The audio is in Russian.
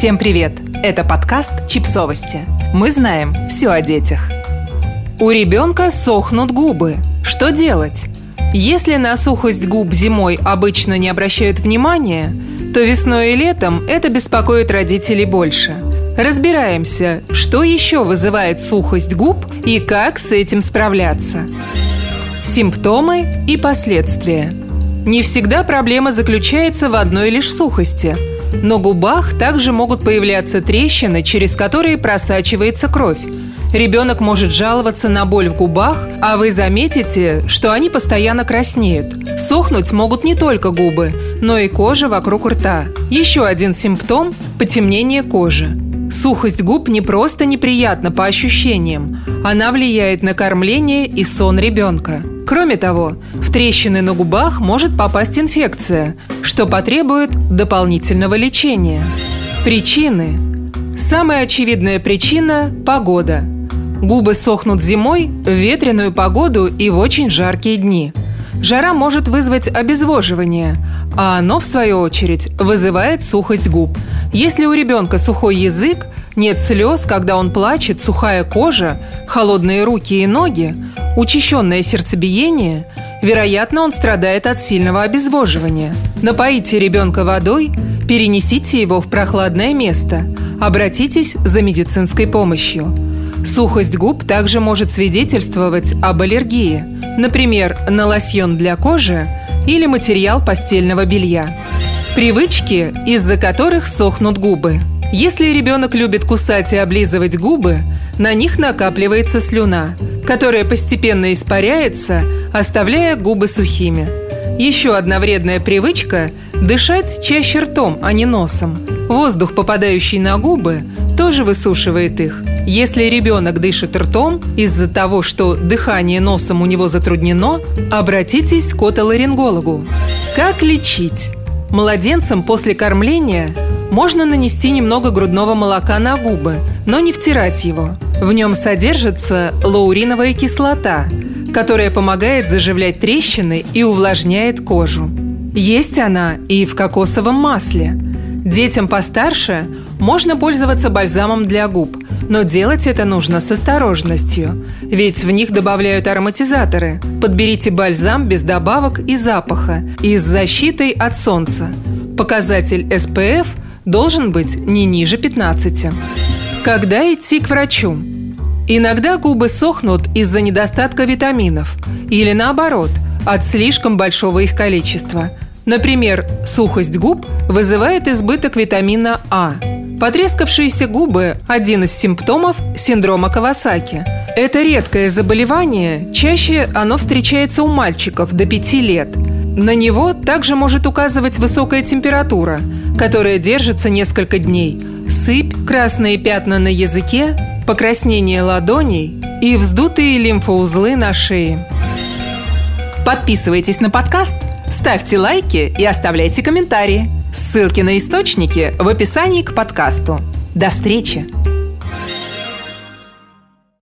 Всем привет! Это подкаст «Чипсовости». Мы знаем все о детях. У ребенка сохнут губы. Что делать? Если на сухость губ зимой обычно не обращают внимания, то весной и летом это беспокоит родителей больше. Разбираемся, что еще вызывает сухость губ и как с этим справляться. Симптомы и последствия. Не всегда проблема заключается в одной лишь сухости. На губах также могут появляться трещины, через которые просачивается кровь. Ребенок может жаловаться на боль в губах, а вы заметите, что они постоянно краснеют. Сохнуть могут не только губы, но и кожа вокруг рта. Еще один симптом – потемнение кожи. Сухость губ не просто неприятна по ощущениям, она влияет на кормление и сон ребенка. Кроме того, в трещины на губах может попасть инфекция, что потребует дополнительного лечения. Причины. Самая очевидная причина – погода. Губы сохнут зимой, в ветреную погоду и в очень жаркие дни. Жара может вызвать обезвоживание, а оно, в свою очередь, вызывает сухость губ. Если у ребенка сухой язык, нет слез, когда он плачет, сухая кожа, холодные руки и ноги, учащенное сердцебиение, вероятно, он страдает от сильного обезвоживания. Напоите ребенка водой, перенесите его в прохладное место, обратитесь за медицинской помощью. Сухость губ также может свидетельствовать об аллергии, например, на лосьон для кожи или материал постельного белья. Привычки, из-за которых сохнут губы. Если ребенок любит кусать и облизывать губы, на них накапливается слюна, которая постепенно испаряется, оставляя губы сухими. Еще одна вредная привычка – дышать чаще ртом, а не носом. Воздух, попадающий на губы, тоже высушивает их. Если ребенок дышит ртом из-за того, что дыхание носом у него затруднено, обратитесь к отоларингологу. Как лечить? Младенцам после кормления можно нанести немного грудного молока на губы, но не втирать его. В нем содержится лауриновая кислота, которая помогает заживлять трещины и увлажняет кожу. Есть она и в кокосовом масле. Детям постарше можно пользоваться бальзамом для губ, но делать это нужно с осторожностью, ведь в них добавляют ароматизаторы. Подберите бальзам без добавок и запаха и с защитой от солнца. Показатель SPF должен быть не ниже 15. Когда идти к врачу? Иногда губы сохнут из-за недостатка витаминов или наоборот, от слишком большого их количества. Например, сухость губ вызывает избыток витамина А. Потрескавшиеся губы – один из симптомов синдрома Кавасаки. Это редкое заболевание, чаще оно встречается у мальчиков до 5 лет. На него также может указывать высокая температура – которая держится несколько дней, сыпь, красные пятна на языке, покраснение ладоней и вздутые лимфоузлы на шее. Подписывайтесь на подкаст, ставьте лайки и оставляйте комментарии. Ссылки на источники в описании к подкасту. До встречи!